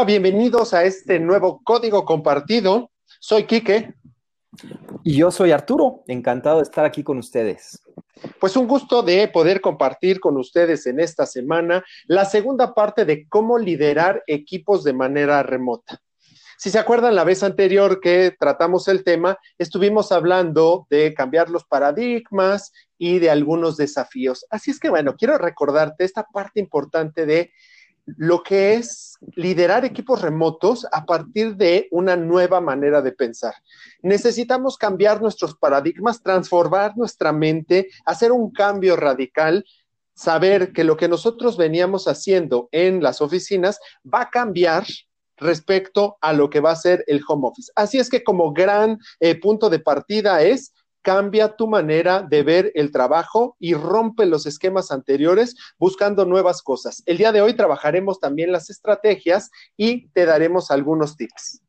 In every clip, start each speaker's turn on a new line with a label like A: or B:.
A: Hola, bienvenidos a este nuevo código compartido. Soy Quique.
B: Y yo soy Arturo, encantado de estar aquí con ustedes.
A: Pues un gusto de poder compartir con ustedes en esta semana la segunda parte de cómo liderar equipos de manera remota. Si se acuerdan, la vez anterior que tratamos el tema, estuvimos hablando de cambiar los paradigmas y de algunos desafíos. Así es que, bueno, quiero recordarte esta parte importante de lo que es liderar equipos remotos a partir de una nueva manera de pensar. Necesitamos cambiar nuestros paradigmas, transformar nuestra mente, hacer un cambio radical, saber que lo que nosotros veníamos haciendo en las oficinas va a cambiar respecto a lo que va a ser el home office. Así es que como gran eh, punto de partida es cambia tu manera de ver el trabajo y rompe los esquemas anteriores buscando nuevas cosas. El día de hoy trabajaremos también las estrategias y te daremos algunos tips.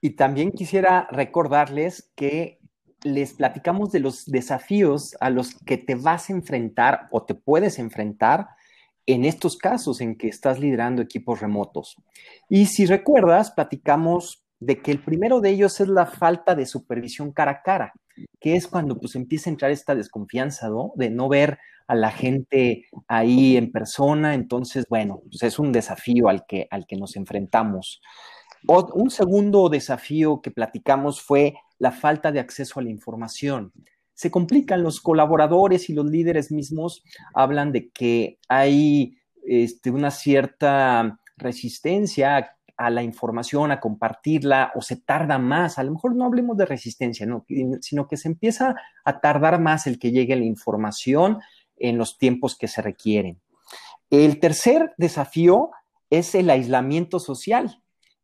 B: Y también quisiera recordarles que les platicamos de los desafíos a los que te vas a enfrentar o te puedes enfrentar en estos casos en que estás liderando equipos remotos. Y si recuerdas, platicamos de que el primero de ellos es la falta de supervisión cara a cara, que es cuando pues empieza a entrar esta desconfianza, ¿no? De no ver a la gente ahí en persona, entonces, bueno, pues es un desafío al que, al que nos enfrentamos. un segundo desafío que platicamos fue la falta de acceso a la información se complican. Los colaboradores y los líderes mismos hablan de que hay este, una cierta resistencia a la información, a compartirla, o se tarda más. A lo mejor no hablemos de resistencia, sino que se empieza a tardar más el que llegue la información en los tiempos que se requieren. El tercer desafío es el aislamiento social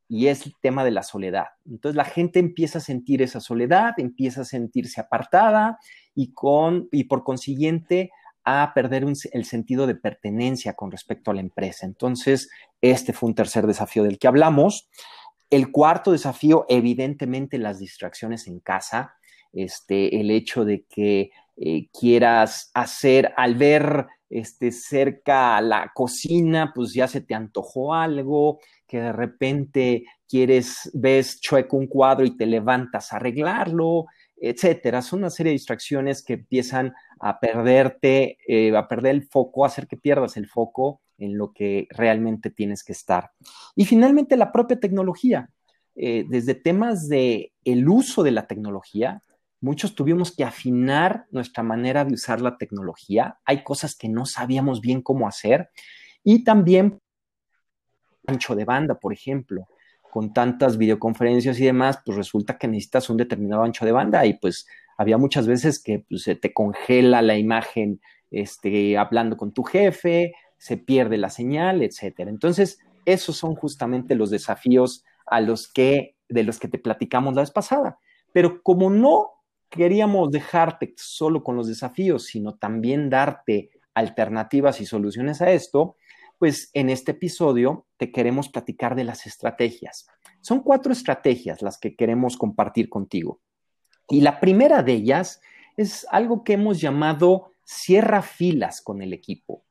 B: y es el tema de la soledad. Entonces la gente empieza a sentir esa soledad, empieza a sentirse apartada y, con, y por consiguiente a perder el sentido de pertenencia con respecto a la empresa. Entonces, este fue un tercer desafío del que hablamos. El cuarto desafío, evidentemente, las distracciones en casa. Este, el hecho de que eh, quieras hacer al ver este, cerca la cocina, pues ya se te antojó algo, que de repente quieres, ves chueco un cuadro y te levantas a arreglarlo, etcétera. Son una serie de distracciones que empiezan a perderte, eh, a perder el foco, a hacer que pierdas el foco en lo que realmente tienes que estar. Y finalmente la propia tecnología. Eh, desde temas de el uso de la tecnología, muchos tuvimos que afinar nuestra manera de usar la tecnología. Hay cosas que no sabíamos bien cómo hacer y también ancho de banda, por ejemplo, con tantas videoconferencias y demás, pues resulta que necesitas un determinado ancho de banda y pues había muchas veces que pues, se te congela la imagen este, hablando con tu jefe, se pierde la señal, etcétera. Entonces, esos son justamente los desafíos a los que, de los que te platicamos la vez pasada. Pero como no queríamos dejarte solo con los desafíos, sino también darte alternativas y soluciones a esto, pues en este episodio te queremos platicar de las estrategias. Son cuatro estrategias las que queremos compartir contigo. Y la primera de ellas es algo que hemos llamado cierra filas con el equipo.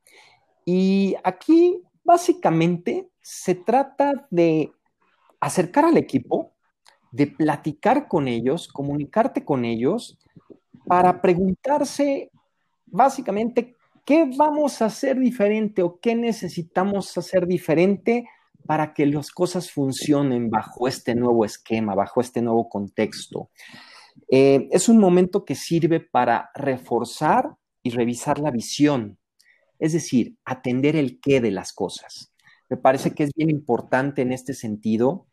B: Y aquí básicamente se trata de acercar al equipo, de platicar con ellos, comunicarte con ellos, para preguntarse básicamente ¿Qué vamos a hacer diferente o qué necesitamos hacer diferente para que las cosas funcionen bajo este nuevo esquema, bajo este nuevo contexto? Eh, es un momento que sirve para reforzar y revisar la visión, es decir, atender el qué de las cosas. Me parece que es bien importante en este sentido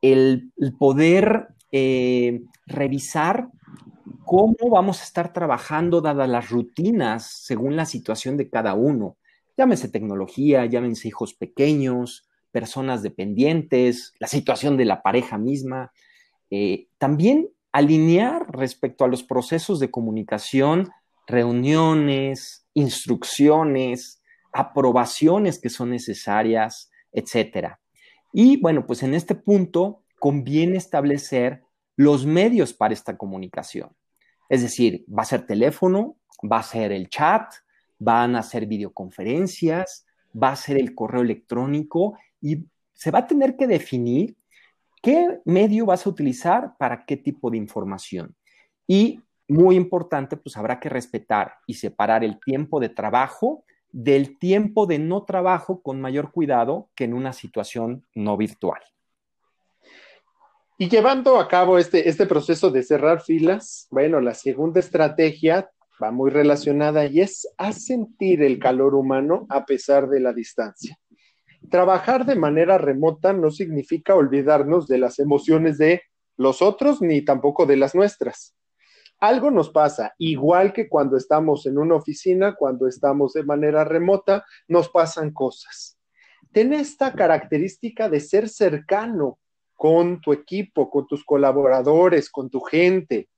B: el, poder eh, revisar cómo vamos a estar trabajando dadas las rutinas según la situación de cada uno. Llámese tecnología, llámense hijos pequeños, personas dependientes, la situación de la pareja misma. Eh, también alinear respecto a los procesos de comunicación, reuniones, instrucciones, aprobaciones que son necesarias, etcétera. Y bueno, pues en este punto conviene establecer los medios para esta comunicación. Es decir, va a ser teléfono, va a ser el chat, van a ser videoconferencias, va a ser el correo electrónico y se va a tener que definir qué medio vas a utilizar para qué tipo de información. Y muy importante, pues habrá que respetar y separar el tiempo de trabajo del tiempo de no trabajo con mayor cuidado que en una situación no virtual.
A: Y llevando a cabo este, este proceso de cerrar filas, bueno, la segunda estrategia va muy relacionada y es a sentir el calor humano a pesar de la distancia. Trabajar de manera remota no significa olvidarnos de las emociones de los otros ni tampoco de las nuestras. Algo nos pasa, igual que cuando estamos en una oficina, cuando estamos de manera remota, nos pasan cosas. Ten esta característica de ser cercano con tu equipo, con tus colaboradores, con tu gente.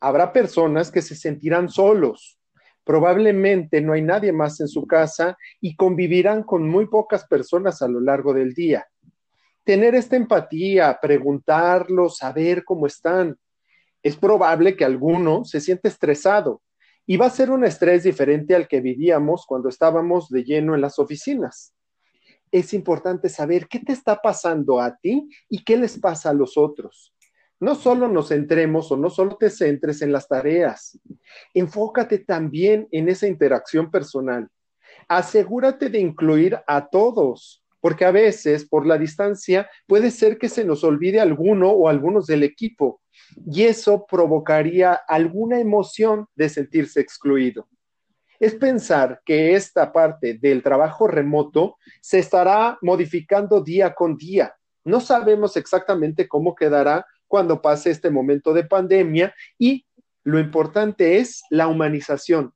A: Habrá personas que se sentirán solos. Probablemente no hay nadie más en su casa y convivirán con muy pocas personas a lo largo del día. Tener esta empatía, preguntarlos, saber cómo están, es probable que alguno se siente estresado y va a ser un estrés diferente al que vivíamos cuando estábamos de lleno en las oficinas. Es importante saber qué te está pasando a ti y qué les pasa a los otros. No solo nos centremos o no solo te centres en las tareas, enfócate también en esa interacción personal. Asegúrate de incluir a todos, porque a veces por la distancia puede ser que se nos olvide alguno o algunos del equipo y eso provocaría alguna emoción de sentirse excluido. Es pensar que esta parte del trabajo remoto se estará modificando día con día. No sabemos exactamente cómo quedará cuando pase este momento de pandemia y lo importante es la humanización.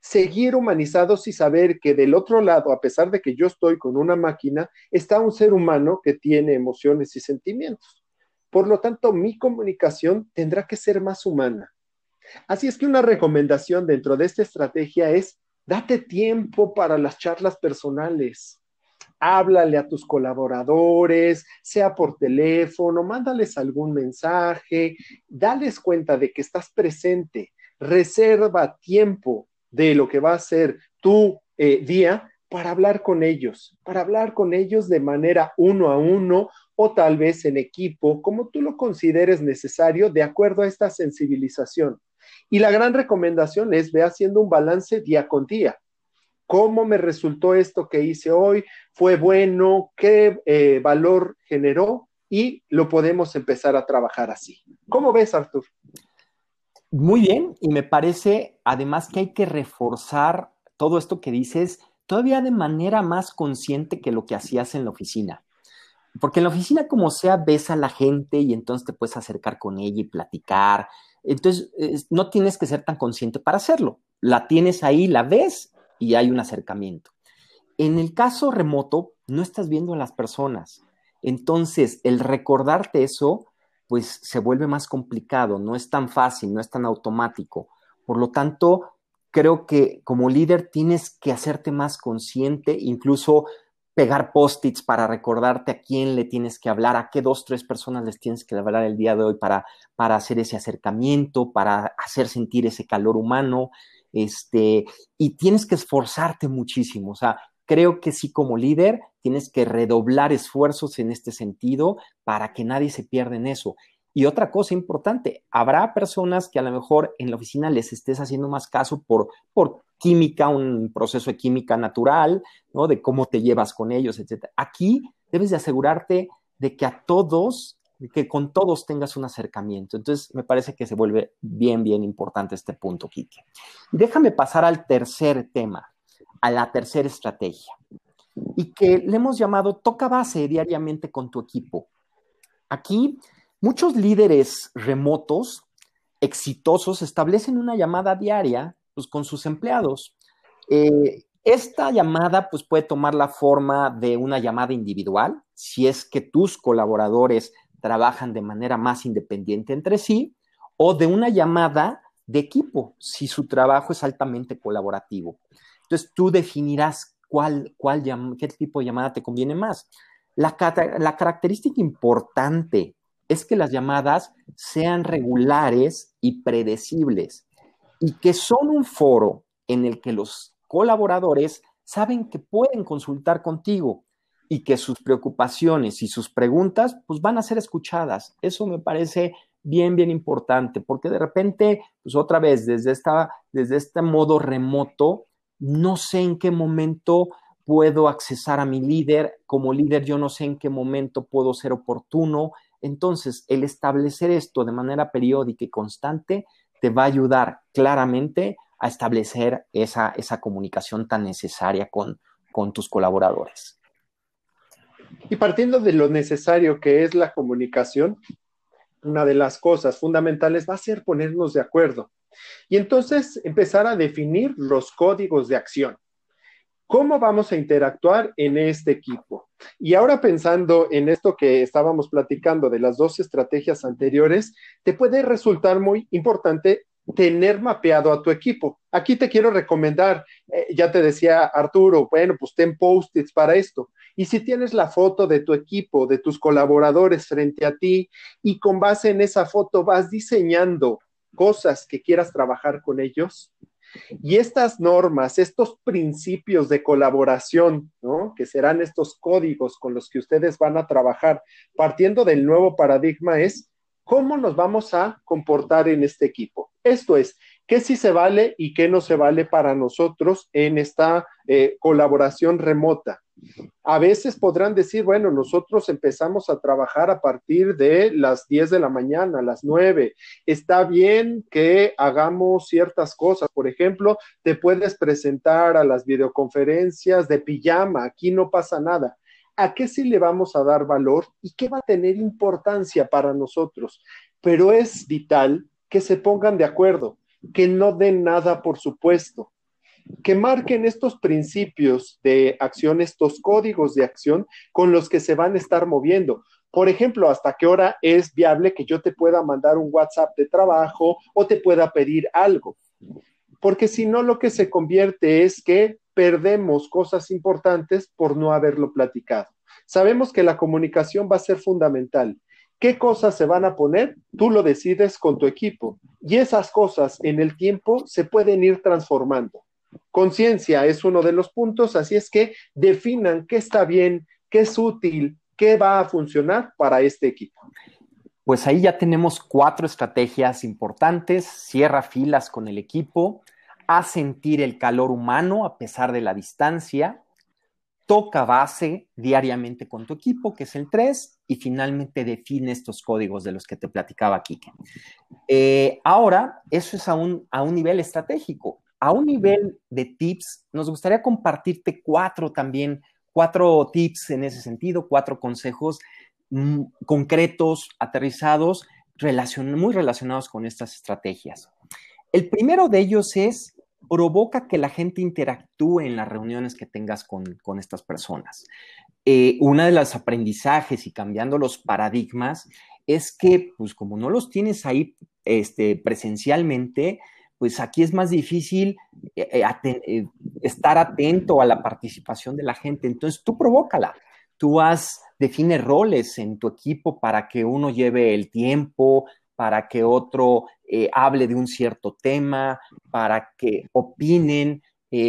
A: Seguir humanizados y saber que del otro lado, a pesar de que yo estoy con una máquina, está un ser humano que tiene emociones y sentimientos. Por lo tanto, mi comunicación tendrá que ser más humana. Así es que una recomendación dentro de esta estrategia es, date tiempo para las charlas personales. Háblale a tus colaboradores, sea por teléfono, mándales algún mensaje, dales cuenta de que estás presente, reserva tiempo de lo que va a ser tu eh, día para hablar con ellos, para hablar con ellos de manera uno a uno o tal vez en equipo, como tú lo consideres necesario de acuerdo a esta sensibilización. Y la gran recomendación es ve haciendo un balance día con día. ¿Cómo me resultó esto que hice hoy? ¿Fue bueno? ¿Qué eh, valor generó? Y lo podemos empezar a trabajar así. ¿Cómo ves, Artur?
B: Muy bien, y me parece además que hay que reforzar todo esto que dices todavía de manera más consciente que lo que hacías en la oficina. Porque en la oficina, como sea, ves a la gente y entonces te puedes acercar con ella y platicar. Entonces, no tienes que ser tan consciente para hacerlo. La tienes ahí, la ves y hay un acercamiento. En el caso remoto, no estás viendo a las personas. Entonces, el recordarte eso, pues se vuelve más complicado, no es tan fácil, no es tan automático. Por lo tanto, creo que como líder tienes que hacerte más consciente, incluso pegar post-its para recordarte a quién le tienes que hablar, a qué dos, tres personas les tienes que hablar el día de hoy para, para hacer ese acercamiento, para hacer sentir ese calor humano, este, y tienes que esforzarte muchísimo. O sea, creo que sí como líder tienes que redoblar esfuerzos en este sentido para que nadie se pierda en eso. Y otra cosa importante, habrá personas que a lo mejor en la oficina les estés haciendo más caso por, por química, un proceso de química natural, ¿no? De cómo te llevas con ellos, etc. Aquí debes de asegurarte de que a todos, que con todos tengas un acercamiento. Entonces, me parece que se vuelve bien, bien importante este punto, Kike. Déjame pasar al tercer tema, a la tercera estrategia, y que le hemos llamado toca base diariamente con tu equipo. Aquí, muchos líderes remotos exitosos establecen una llamada diaria pues, con sus empleados. Eh, esta llamada pues, puede tomar la forma de una llamada individual, si es que tus colaboradores trabajan de manera más independiente entre sí, o de una llamada de equipo, si su trabajo es altamente colaborativo. Entonces, tú definirás cuál, cuál qué tipo de llamada te conviene más. La, la característica importante es que las llamadas sean regulares y predecibles y que son un foro en el que los colaboradores saben que pueden consultar contigo y que sus preocupaciones y sus preguntas pues van a ser escuchadas. Eso me parece bien, bien importante, porque de repente, pues otra vez, desde, esta, desde este modo remoto, no sé en qué momento puedo accesar a mi líder, como líder yo no sé en qué momento puedo ser oportuno. Entonces, el establecer esto de manera periódica y constante te va a ayudar claramente a establecer esa, esa comunicación tan necesaria con, con tus colaboradores.
A: Y partiendo de lo necesario que es la comunicación, una de las cosas fundamentales va a ser ponernos de acuerdo y entonces empezar a definir los códigos de acción. ¿Cómo vamos a interactuar en este equipo? Y ahora pensando en esto que estábamos platicando de las dos estrategias anteriores, te puede resultar muy importante tener mapeado a tu equipo. Aquí te quiero recomendar, eh, ya te decía Arturo, bueno, pues ten post-its para esto. Y si tienes la foto de tu equipo, de tus colaboradores frente a ti, y con base en esa foto vas diseñando cosas que quieras trabajar con ellos, y estas normas, estos principios de colaboración, ¿no? que serán estos códigos con los que ustedes van a trabajar, partiendo del nuevo paradigma, es cómo nos vamos a comportar en este equipo. Esto es, qué sí se vale y qué no se vale para nosotros en esta eh, colaboración remota. A veces podrán decir, bueno, nosotros empezamos a trabajar a partir de las 10 de la mañana, las 9. Está bien que hagamos ciertas cosas. Por ejemplo, te puedes presentar a las videoconferencias de pijama. Aquí no pasa nada. ¿A qué sí le vamos a dar valor y qué va a tener importancia para nosotros? Pero es vital que se pongan de acuerdo, que no den nada por supuesto que marquen estos principios de acción, estos códigos de acción con los que se van a estar moviendo. Por ejemplo, hasta qué hora es viable que yo te pueda mandar un WhatsApp de trabajo o te pueda pedir algo. Porque si no, lo que se convierte es que perdemos cosas importantes por no haberlo platicado. Sabemos que la comunicación va a ser fundamental. ¿Qué cosas se van a poner? Tú lo decides con tu equipo. Y esas cosas en el tiempo se pueden ir transformando. Conciencia es uno de los puntos, así es que definan qué está bien, qué es útil, qué va a funcionar para este equipo.
B: Pues ahí ya tenemos cuatro estrategias importantes. Cierra filas con el equipo, haz sentir el calor humano a pesar de la distancia, toca base diariamente con tu equipo, que es el 3, y finalmente define estos códigos de los que te platicaba Kike. Eh, ahora, eso es a un, a un nivel estratégico a un nivel de tips, nos gustaría compartirte cuatro también, cuatro tips en ese sentido, cuatro consejos mm, concretos, aterrizados, muy relacionados con estas estrategias. El primero de ellos es provoca que la gente interactúe en las reuniones que tengas con, estas personas. Eh, una de los aprendizajes y cambiando los paradigmas es que, pues como no los tienes ahí este, presencialmente, pues aquí es más difícil eh, eh, eh, estar atento a la participación de la gente. Entonces tú provócala. Tú has, define roles en tu equipo para que uno lleve el tiempo, para que otro hable de un cierto tema, para que opinen.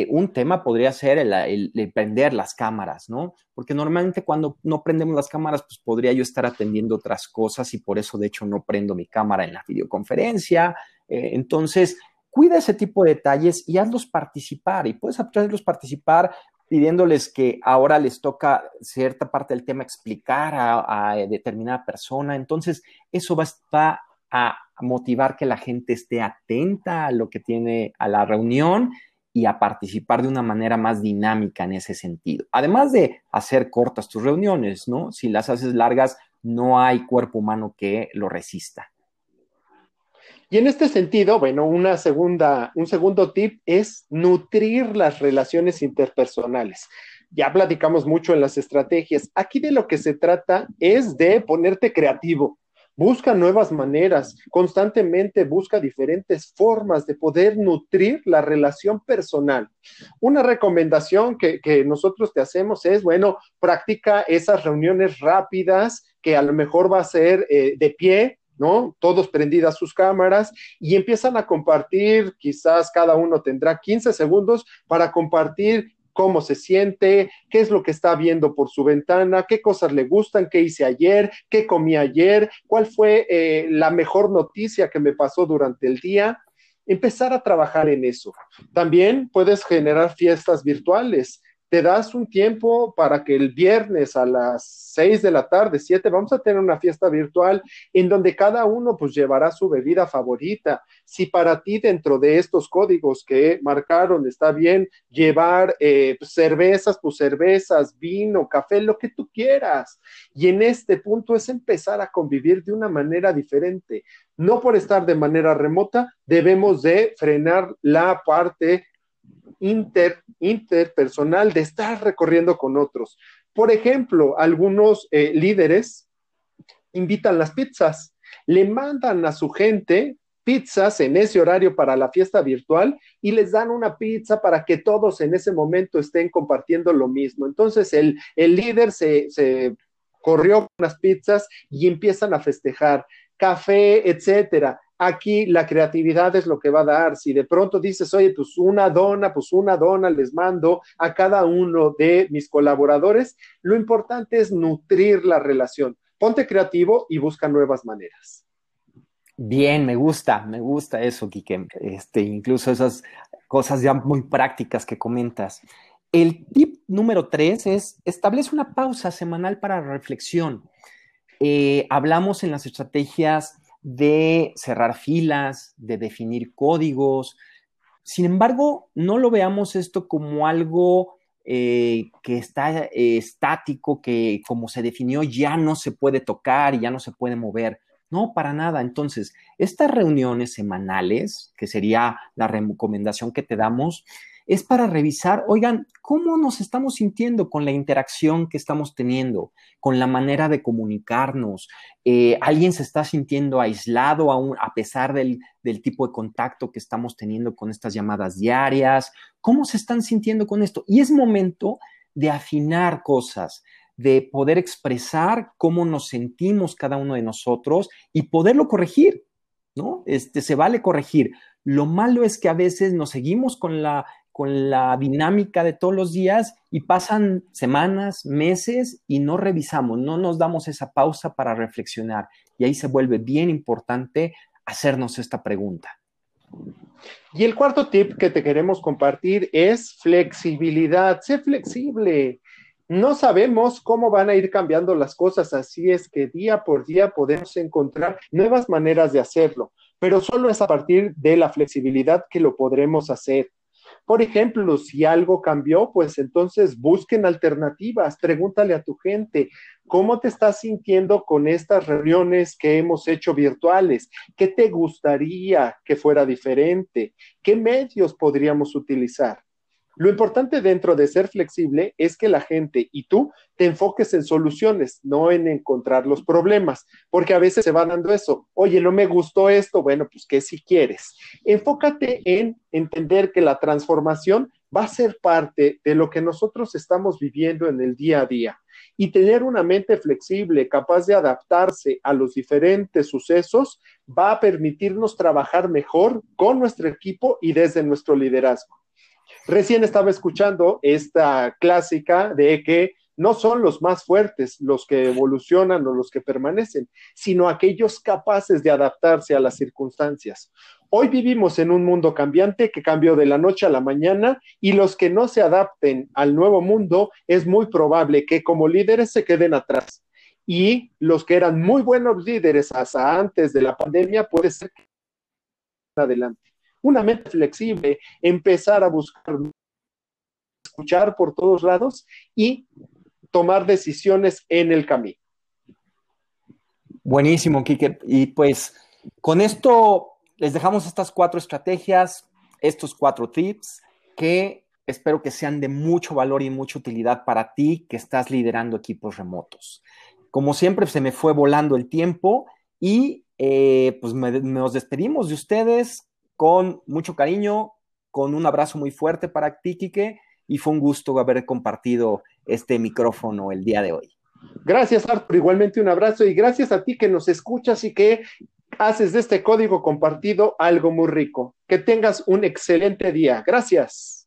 B: un tema podría ser el, prender las cámaras, ¿no? Porque normalmente cuando no prendemos las cámaras, pues podría yo estar atendiendo otras cosas y por eso de hecho no prendo mi cámara en la videoconferencia. entonces, cuida ese tipo de detalles y hazlos participar. Y puedes hacerlos participar pidiéndoles que ahora les toca cierta parte del tema explicar a, determinada persona. Entonces, eso va, va, a motivar que la gente esté atenta a lo que tiene a la reunión y a participar de una manera más dinámica en ese sentido. Además de hacer cortas tus reuniones, ¿no? Si las haces largas, no hay cuerpo humano que lo resista.
A: Y en este sentido, bueno, una segunda, un segundo tip es nutrir las relaciones interpersonales. Ya platicamos mucho en las estrategias. Aquí de lo que se trata es de ponerte creativo. Busca nuevas maneras, constantemente busca diferentes formas de poder nutrir la relación personal. Una recomendación que, nosotros te hacemos es, bueno, practica esas reuniones rápidas que a lo mejor va a ser eh, de pie, ¿no? Todos prendidas sus cámaras y empiezan a compartir, quizás cada uno tendrá 15 segundos para compartir cómo se siente, qué es lo que está viendo por su ventana, qué cosas le gustan, qué hice ayer, qué comí ayer, cuál fue eh, la mejor noticia que me pasó durante el día. Empezar a trabajar en eso. También puedes generar fiestas virtuales te das un tiempo para que el viernes a las seis de la tarde, siete, vamos a tener una fiesta virtual en donde cada uno pues llevará su bebida favorita. Si para ti dentro de estos códigos que marcaron está bien llevar eh, pues, cervezas, pues cervezas, vino, café, lo que tú quieras. Y en este punto es empezar a convivir de una manera diferente. No por estar de manera remota, debemos de frenar la parte inter, interpersonal de estar recorriendo con otros. Por ejemplo, algunos eh, líderes invitan las pizzas, le mandan a su gente pizzas en ese horario para la fiesta virtual y les dan una pizza para que todos en ese momento estén compartiendo lo mismo. Entonces el, el líder se, se corrió con las pizzas y empiezan a festejar café, etcétera. Aquí la creatividad es lo que va a dar. Si de pronto dices, oye, pues una dona, pues una dona les mando a cada uno de mis colaboradores, lo importante es nutrir la relación. Ponte creativo y busca nuevas maneras.
B: Bien, me gusta, me gusta eso, Kike. Este, incluso esas cosas ya muy prácticas que comentas. El tip número tres es establece una pausa semanal para reflexión. Eh, hablamos en las estrategias de cerrar filas, de definir códigos. Sin embargo, no lo veamos esto como algo eh, que está eh, estático, que como se definió ya no se puede tocar y ya no se puede mover. No, para nada. Entonces, estas reuniones semanales, que sería la recomendación que te damos, es para revisar, oigan, cómo nos estamos sintiendo con la interacción que estamos teniendo, con la manera de comunicarnos. Eh, ¿Alguien se está sintiendo aislado aún a pesar del, del tipo de contacto que estamos teniendo con estas llamadas diarias? ¿Cómo se están sintiendo con esto? Y es momento de afinar cosas, de poder expresar cómo nos sentimos cada uno de nosotros y poderlo corregir, ¿no? Este, se vale corregir. Lo malo es que a veces nos seguimos con la con la dinámica de todos los días y pasan semanas, meses y no revisamos, no nos damos esa pausa para reflexionar. Y ahí se vuelve bien importante hacernos esta pregunta.
A: Y el cuarto tip que te queremos compartir es flexibilidad. Sé flexible. No sabemos cómo van a ir cambiando las cosas, así es que día por día podemos encontrar nuevas maneras de hacerlo, pero solo es a partir de la flexibilidad que lo podremos hacer. Por ejemplo, si algo cambió, pues entonces busquen alternativas, pregúntale a tu gente, ¿cómo te estás sintiendo con estas reuniones que hemos hecho virtuales? ¿Qué te gustaría que fuera diferente? ¿Qué medios podríamos utilizar? Lo importante dentro de ser flexible es que la gente y tú te enfoques en soluciones, no en encontrar los problemas, porque a veces se va dando eso. Oye, no me gustó esto, bueno, pues ¿qué si quieres? Enfócate en entender que la transformación va a ser parte de lo que nosotros estamos viviendo en el día a día y tener una mente flexible, capaz de adaptarse a los diferentes sucesos, va a permitirnos trabajar mejor con nuestro equipo y desde nuestro liderazgo. Recién estaba escuchando esta clásica de que no son los más fuertes los que evolucionan o los que permanecen, sino aquellos capaces de adaptarse a las circunstancias. Hoy vivimos en un mundo cambiante que cambió de la noche a la mañana y los que no se adapten al nuevo mundo es muy probable que como líderes se queden atrás. Y los que eran muy buenos líderes hasta antes de la pandemia puede ser que adelante una mente flexible, empezar a buscar, escuchar por todos lados y tomar decisiones en el camino.
B: Buenísimo, Kike. Y pues con esto les dejamos estas cuatro estrategias, estos cuatro tips que espero que sean de mucho valor y mucha utilidad para ti que estás liderando equipos remotos. Como siempre, se me fue volando el tiempo y eh, pues nos despedimos de ustedes con mucho cariño, con un abrazo muy fuerte para ti, Quique, y fue un gusto haber compartido este micrófono el día de hoy.
A: Gracias, Arthur. Igualmente un abrazo y gracias a ti que nos escuchas y que haces de este código compartido algo muy rico. Que tengas un excelente día. Gracias.